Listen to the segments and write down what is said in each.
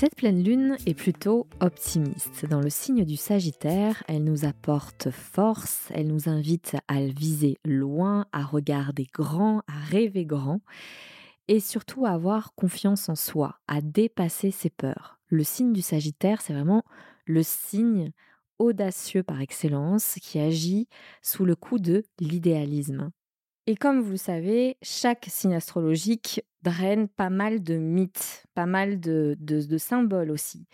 Cette pleine lune est plutôt optimiste. Dans le signe du Sagittaire, elle nous apporte force, elle nous invite à viser loin, à regarder grand, à rêver grand et surtout à avoir confiance en soi, à dépasser ses peurs. Le signe du Sagittaire, c'est vraiment le signe audacieux par excellence qui agit sous le coup de l'idéalisme. Et comme vous le savez, chaque signe astrologique draine pas mal de mythes, pas mal de, de, symboles aussi.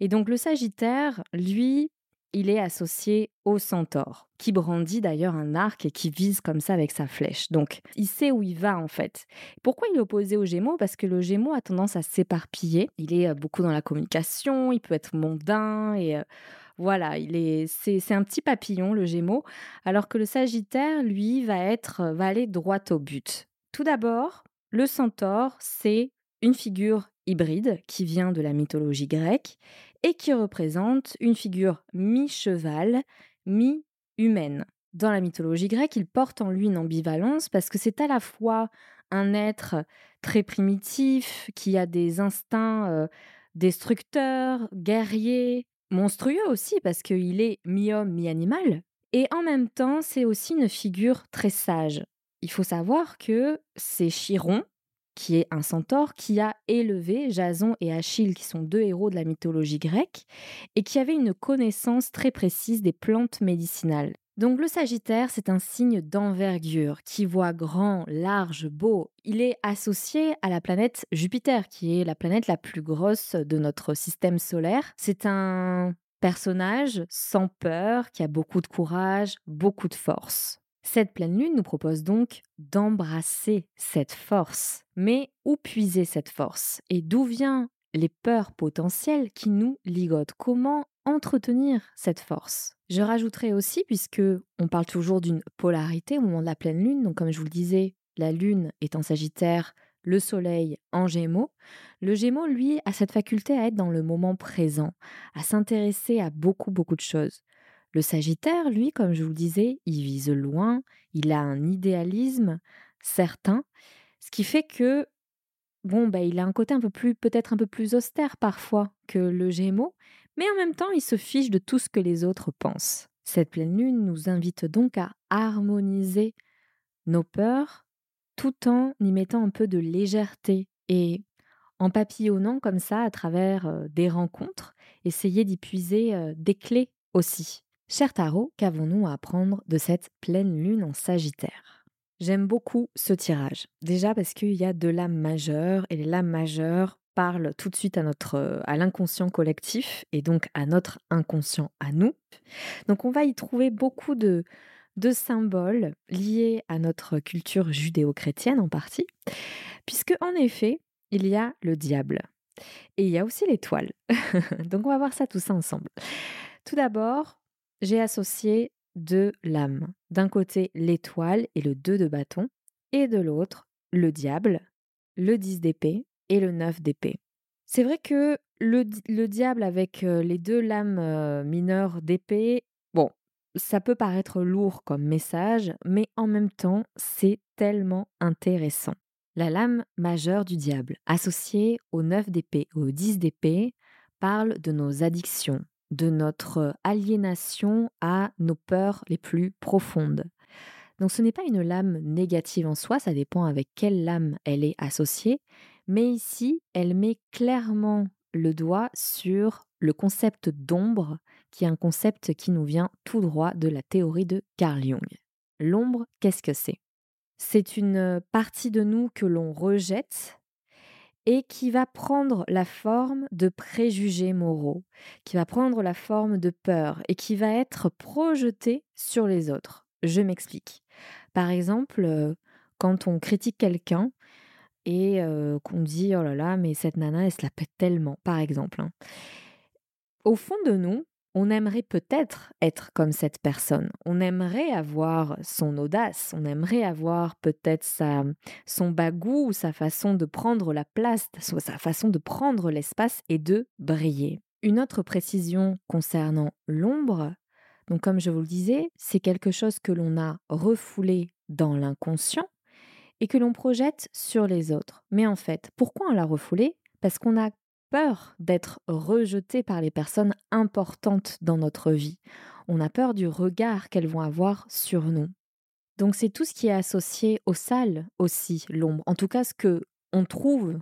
Et donc le Sagittaire, lui, il est associé au centaure, qui brandit d'ailleurs un arc et qui vise comme ça avec sa flèche. Donc, il sait où il va en fait. Pourquoi il est opposé au Gémeaux? Parce que le Gémeaux a tendance à s'éparpiller. Il est euh, beaucoup dans la communication, il peut être mondain et euh, voilà, il est, c'est, un petit papillon le Gémeaux, alors que le Sagittaire, lui, va être, va aller droit au but. Tout d'abord, le centaure, c'est une figure hybride qui vient de la mythologie grecque et qui représente une figure mi-cheval, mi-humaine. Dans la mythologie grecque, il porte en lui une ambivalence parce que c'est à la fois un être très primitif, qui a des instincts euh, destructeurs, guerriers, monstrueux aussi parce qu'il est mi-homme, mi-animal. Et en même temps, c'est aussi une figure très sage, il faut savoir que c'est Chiron, qui est un centaure, qui a élevé Jason et Achille, qui sont deux héros de la mythologie grecque, et qui avait une connaissance très précise des plantes médicinales. Donc le Sagittaire, c'est un signe d'envergure, qui voit grand, large, beau. Il est associé à la planète Jupiter, qui est la planète la plus grosse de notre système solaire. C'est un personnage sans peur, qui a beaucoup de courage, beaucoup de force. Cette pleine lune nous propose donc d'embrasser cette force. Mais où puiser cette force Et d'où viennent les peurs potentielles qui nous ligotent? Comment entretenir cette force? Je rajouterai aussi, puisque on parle toujours d'une polarité au moment de la pleine lune, donc comme je vous le disais, la lune est en Sagittaire, le soleil en Gémeaux. Le Gémeaux, lui, a cette faculté à être dans le moment présent, à s'intéresser à beaucoup, beaucoup de choses. Le Sagittaire, lui, comme je vous le disais, il vise loin, il a un idéalisme certain, ce qui fait que bon, bah, il a un côté un peu plus, peut-être un peu plus austère parfois que le Gémeaux, mais en même temps, il se fiche de tout ce que les autres pensent. Cette pleine lune nous invite donc à harmoniser nos peurs tout en y mettant un peu de légèreté et en papillonnant comme ça à travers des rencontres, essayer d'y puiser des clés aussi. Cher Tarot, qu'avons-nous à apprendre de cette pleine lune en Sagittaire? J'aime beaucoup ce tirage. Déjà parce qu'il y a deux lames majeures et les lames majeures parlent tout de suite à notre à l'inconscient collectif et donc à notre inconscient à nous. Donc on va y trouver beaucoup de de symboles liés à notre culture judéo-chrétienne en partie, puisque en effet, il y a le diable et il y a aussi l'étoile. donc on va voir ça tout ça ensemble. Tout d'abord, j'ai associé deux lames. D'un côté, l'étoile et le 2 de bâton, et de l'autre, le diable, le 10 d'épée et le 9 d'épée. C'est vrai que le, diable avec les deux lames mineures d'épée, bon, ça peut paraître lourd comme message, mais en même temps, c'est tellement intéressant. La lame majeure du diable, associée au 9 d'épée ou au 10 d'épée, parle de nos addictions, de notre aliénation à nos peurs les plus profondes. Donc ce n'est pas une lame négative en soi, ça dépend avec quelle lame elle est associée, mais ici, elle met clairement le doigt sur le concept d'ombre, qui est un concept qui nous vient tout droit de la théorie de Carl Jung. L'ombre, qu'est-ce que c'est? C'est une partie de nous que l'on rejette et qui va prendre la forme de préjugés moraux, qui va prendre la forme de peur et qui va être projeté sur les autres. Je m'explique. Par exemple, euh, quand on critique quelqu'un et euh, qu'on dit oh là là, mais cette nana, elle se la pète tellement, par exemple. Hein. Au fond de nous, on aimerait peut-être être comme cette personne. On aimerait avoir son audace, on aimerait avoir peut-être sa, son bagou ou sa façon de prendre la place, sa façon de prendre l'espace et de briller. Une autre précision concernant l'ombre, donc comme je vous le disais, c'est quelque chose que l'on a refoulé dans l'inconscient et que l'on projette sur les autres. Mais en fait, pourquoi on l'a refoulé? Parce qu'on a peur d'être rejeté par les personnes importantes dans notre vie. On a peur du regard qu'elles vont avoir sur nous. Donc c'est tout ce qui est associé au sale aussi, l'ombre. En tout cas, ce que on trouve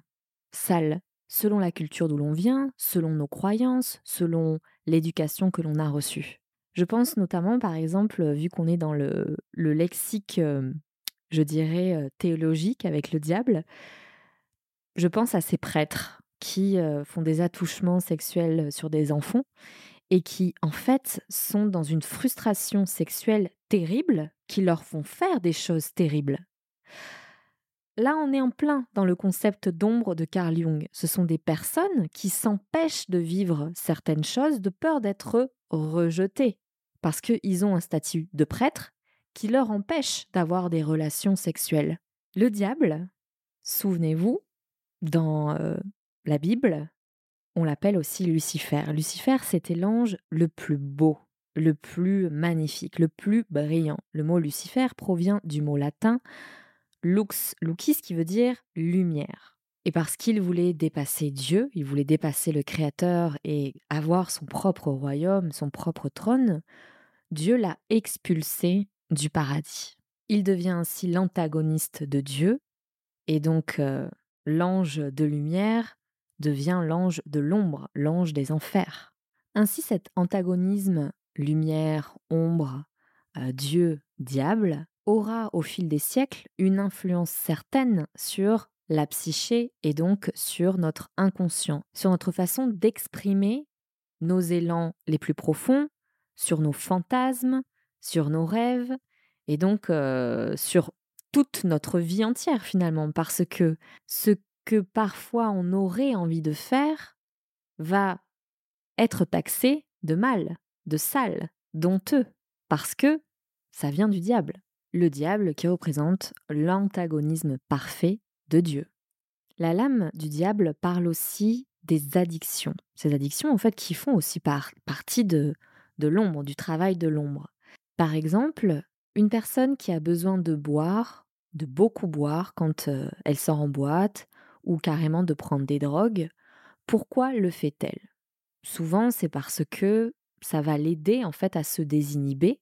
sale, selon la culture d'où l'on vient, selon nos croyances, selon l'éducation que l'on a reçue. Je pense notamment, par exemple, vu qu'on est dans le, le lexique, euh, je dirais, euh, théologique avec le diable, je pense à ces prêtres qui font des attouchements sexuels sur des enfants et qui, en fait, sont dans une frustration sexuelle terrible qui leur font faire des choses terribles. Là, on est en plein dans le concept d'ombre de Carl Jung. Ce sont des personnes qui s'empêchent de vivre certaines choses de peur d'être rejetées, parce qu'ils ont un statut de prêtre qui leur empêche d'avoir des relations sexuelles. Le diable, souvenez-vous, dans la Bible, on l'appelle aussi Lucifer. Lucifer, c'était l'ange le plus beau, le plus magnifique, le plus brillant. Le mot Lucifer provient du mot latin lux lucis qui veut dire lumière. Et parce qu'il voulait dépasser Dieu, il voulait dépasser le Créateur et avoir son propre royaume, son propre trône, Dieu l'a expulsé du paradis. Il devient ainsi l'antagoniste de Dieu, et donc euh, l'ange de lumière devient l'ange de l'ombre, l'ange des enfers. Ainsi cet antagonisme lumière, ombre, euh, Dieu, diable aura au fil des siècles une influence certaine sur la psyché et donc sur notre inconscient, sur notre façon d'exprimer nos élans les plus profonds, sur nos fantasmes, sur nos rêves et donc euh, sur toute notre vie entière finalement, parce que ce que parfois on aurait envie de faire va être taxé de mal, de sale, d'honteux, parce que ça vient du diable. Le diable qui représente l'antagonisme parfait de Dieu. La lame du diable parle aussi des addictions. Ces addictions, en fait, qui font aussi partie de, de l'ombre, du travail de l'ombre. Par exemple, une personne qui a besoin de boire, de beaucoup boire quand elle sort en boîte, ou carrément de prendre des drogues, pourquoi le fait-elle? Souvent, c'est parce que ça va l'aider en fait à se désinhiber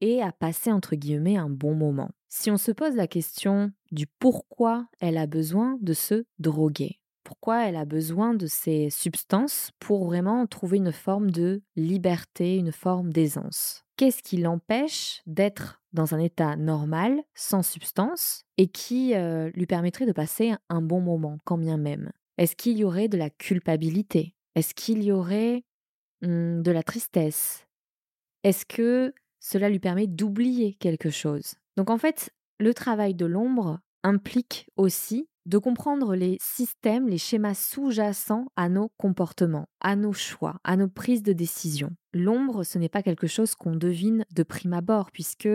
et à passer entre guillemets un bon moment. Si on se pose la question du pourquoi elle a besoin de se droguer, pourquoi elle a besoin de ces substances pour vraiment trouver une forme de liberté, une forme d'aisance? Qu'est-ce qui l'empêche d'être dans un état normal, sans substance, et qui euh, lui permettrait de passer un bon moment, quand bien même. Est-ce qu'il y aurait de la culpabilité? Est-ce qu'il y aurait hmm, de la tristesse? Est-ce que cela lui permet d'oublier quelque chose? Donc en fait, le travail de l'ombre implique aussi de comprendre les systèmes, les schémas sous-jacents à nos comportements, à nos choix, à nos prises de décision. L'ombre, ce n'est pas quelque chose qu'on devine de prime abord, puisque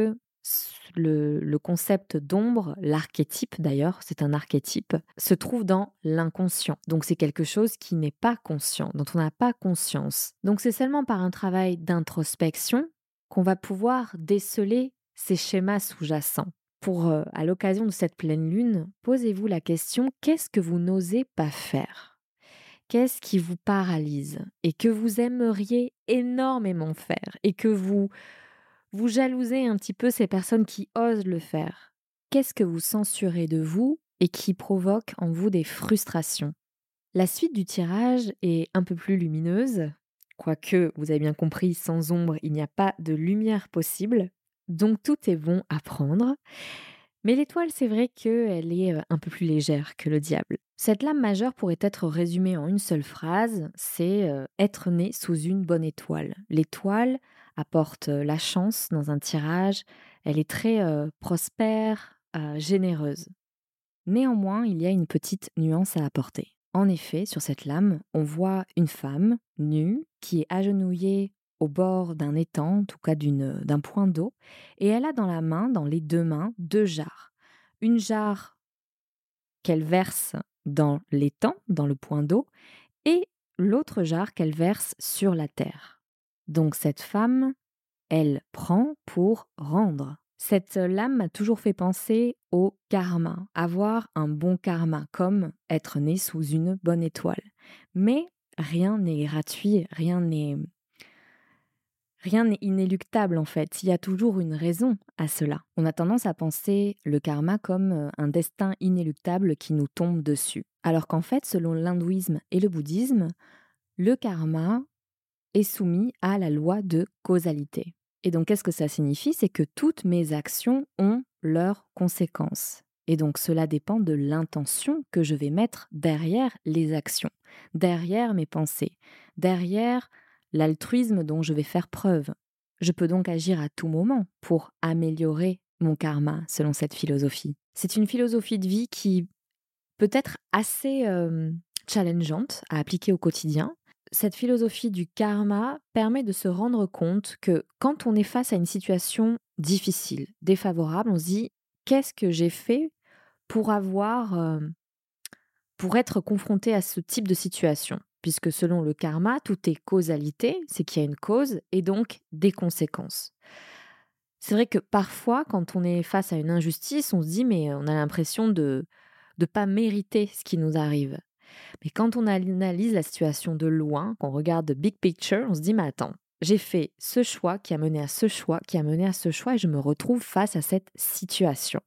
le, concept d'ombre, l'archétype d'ailleurs, c'est un archétype, se trouve dans l'inconscient. Donc c'est quelque chose qui n'est pas conscient, dont on n'a pas conscience. Donc c'est seulement par un travail d'introspection qu'on va pouvoir déceler ces schémas sous-jacents. Pour, euh, à l'occasion de cette pleine lune, posez-vous la question qu'est-ce que vous n'osez pas faire? Qu'est-ce qui vous paralyse et que vous aimeriez énormément faire et que vous vous jalousez un petit peu ces personnes qui osent le faire Qu'est-ce que vous censurez de vous et qui provoque en vous des frustrations? La suite du tirage est un peu plus lumineuse, quoique vous avez bien compris, sans ombre, il n'y a pas de lumière possible. Donc tout est bon à prendre. Mais l'étoile, c'est vrai qu'elle est un peu plus légère que le diable. Cette lame majeure pourrait être résumée en une seule phrase, c'est être né sous une bonne étoile. L'étoile apporte la chance dans un tirage, elle est très prospère, généreuse. Néanmoins, il y a une petite nuance à apporter. En effet, sur cette lame, on voit une femme nue qui est agenouillée au bord d'un étang, en tout cas d'un point d'eau, et elle a dans la main, dans les deux mains, deux jarres. Une jarre qu'elle verse dans l'étang, dans le point d'eau, et l'autre jarre qu'elle verse sur la terre. Donc cette femme, elle prend pour rendre. Cette lame m'a toujours fait penser au karma, avoir un bon karma, comme être né sous une bonne étoile. Mais rien n'est gratuit, rien n'est rien n'est inéluctable en fait. Il y a toujours une raison à cela. On a tendance à penser le karma comme euh, un destin inéluctable qui nous tombe dessus. Alors qu'en fait, selon l'hindouisme et le bouddhisme, le karma est soumis à la loi de causalité. Et donc, qu'est-ce que ça signifie? C'est que toutes mes actions ont leurs conséquences. Et donc, cela dépend de l'intention que je vais mettre derrière les actions, derrière mes pensées, derrière l'altruisme dont je vais faire preuve. Je peux donc agir à tout moment pour améliorer mon karma, selon cette philosophie. C'est une philosophie de vie qui peut être assez euh, challengeante à appliquer au quotidien, cette philosophie du karma permet de se rendre compte que quand on est face à une situation difficile, défavorable, on se dit qu'est-ce que j'ai fait pour avoir pour être confronté à ce type de situation? Puisque selon le karma, tout est causalité, c'est qu'il y a une cause et donc des conséquences. C'est vrai que parfois, quand on est face à une injustice, on se dit mais on a l'impression de ne pas mériter ce qui nous arrive. Mais quand on analyse la situation de loin, qu'on regarde big picture, on se dit, mais attends, j'ai fait ce choix qui a mené à ce choix, qui a mené à ce choix, et je me retrouve face à cette situation.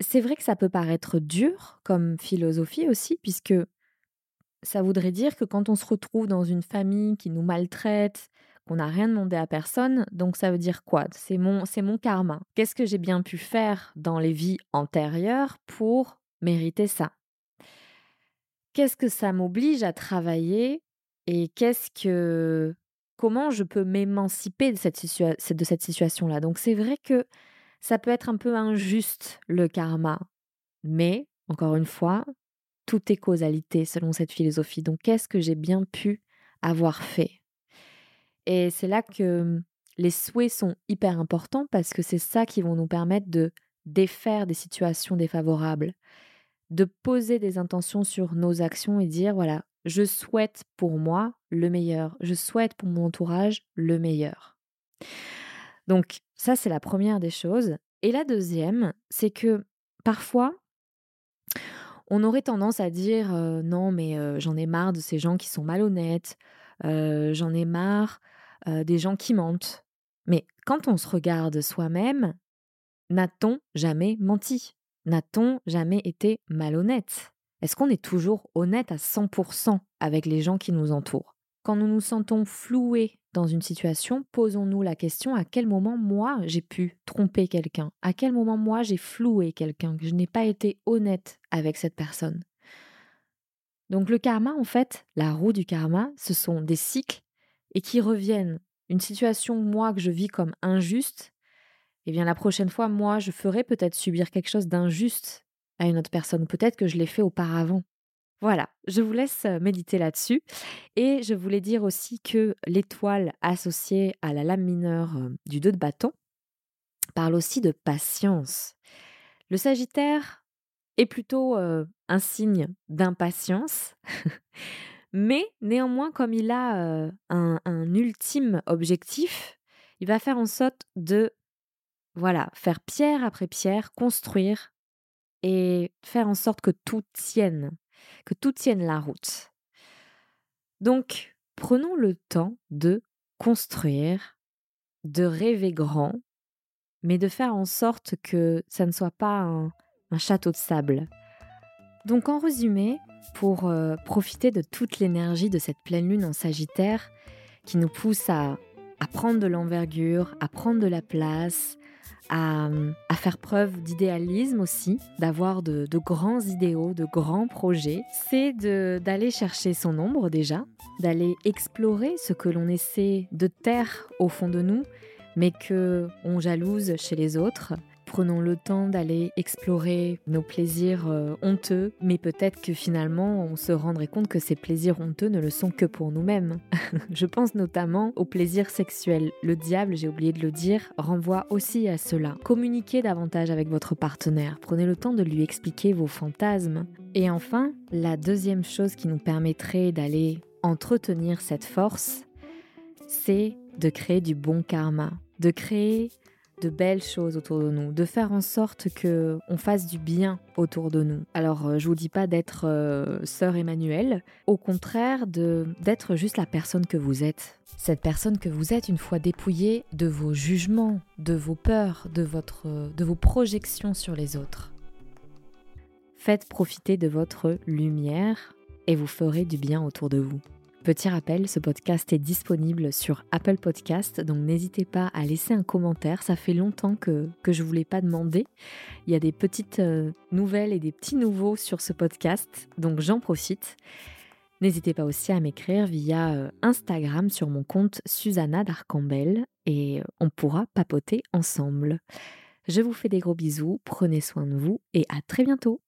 C'est vrai que ça peut paraître dur comme philosophie aussi, puisque ça voudrait dire que quand on se retrouve dans une famille qui nous maltraite, qu'on n'a rien demandé à personne, donc ça veut dire quoi? C'est mon, c'est mon karma. Qu'est-ce que j'ai bien pu faire dans les vies antérieures pour mériter ça? Qu'est-ce que ça m'oblige à travailler et qu'est-ce que comment je peux m'émanciper de cette, de cette situation-là? Donc c'est vrai que ça peut être un peu injuste le karma, mais encore une fois, tout est causalité selon cette philosophie. Donc qu'est-ce que j'ai bien pu avoir fait? Et c'est là que les souhaits sont hyper importants parce que c'est ça qui vont nous permettre de défaire des situations défavorables de poser des intentions sur nos actions et dire voilà, je souhaite pour moi le meilleur, je souhaite pour mon entourage le meilleur. Donc ça, c'est la première des choses. Et la deuxième, c'est que parfois, on aurait tendance à dire non, mais j'en ai marre de ces gens qui sont malhonnêtes, j'en ai marre des gens qui mentent. Mais quand on se regarde soi-même, n'a-t-on jamais menti? N'a-t-on jamais été malhonnête? Est-ce qu'on est toujours honnête à 100% avec les gens qui nous entourent? Quand nous nous sentons floués dans une situation, posons-nous la question à quel moment moi j'ai pu tromper quelqu'un? À quel moment moi j'ai floué quelqu'un? Que je n'ai pas été honnête avec cette personne. Donc le karma, en fait, la roue du karma, ce sont des cycles et qui reviennent. Une situation, moi, que je vis comme injuste, eh bien la prochaine fois, moi, je ferai peut-être subir quelque chose d'injuste à une autre personne. Peut-être que je l'ai fait auparavant. Voilà, je vous laisse méditer là-dessus. Et je voulais dire aussi que l'étoile associée à la lame mineure du 2 de bâton parle aussi de patience. Le Sagittaire est plutôt un signe d'impatience, mais néanmoins, comme il a un, un ultime objectif, il va faire en sorte de voilà, faire pierre après pierre, construire et faire en sorte que tout tienne, que tout tienne la route. Donc, prenons le temps de construire, de rêver grand, mais de faire en sorte que ça ne soit pas un, château de sable. Donc, en résumé, pour euh, profiter de toute l'énergie de cette pleine lune en Sagittaire qui nous pousse à prendre de l'envergure, à prendre de la place, à, faire preuve d'idéalisme aussi, d'avoir de, grands idéaux, de grands projets, c'est d'aller chercher son ombre déjà, d'aller explorer ce que l'on essaie de taire au fond de nous, mais que on jalouse chez les autres. Prenons le temps d'aller explorer nos plaisirs euh, honteux, mais peut-être que finalement on se rendrait compte que ces plaisirs honteux ne le sont que pour nous-mêmes. Je pense notamment au plaisir sexuel. Le diable, j'ai oublié de le dire, renvoie aussi à cela. Communiquez davantage avec votre partenaire, prenez le temps de lui expliquer vos fantasmes. Et enfin, la deuxième chose qui nous permettrait d'aller entretenir cette force, c'est de créer du bon karma, de créer de belles choses autour de nous, de faire en sorte que on fasse du bien autour de nous. Alors, euh, je vous dis pas d'être euh, sœur Emmanuel, au contraire de d'être juste la personne que vous êtes. Cette personne que vous êtes une fois dépouillée de vos jugements, de vos peurs, de votre de vos projections sur les autres. Faites profiter de votre lumière et vous ferez du bien autour de vous. Petit rappel, ce podcast est disponible sur Apple Podcast, donc n'hésitez pas à laisser un commentaire. Ça fait longtemps que, je ne vous l'ai pas demandé. Il y a des petites euh, nouvelles et des petits nouveaux sur ce podcast, donc j'en profite. N'hésitez pas aussi à m'écrire via euh, Instagram sur mon compte Susanna d'Arcambel et euh, on pourra papoter ensemble. Je vous fais des gros bisous, prenez soin de vous et à très bientôt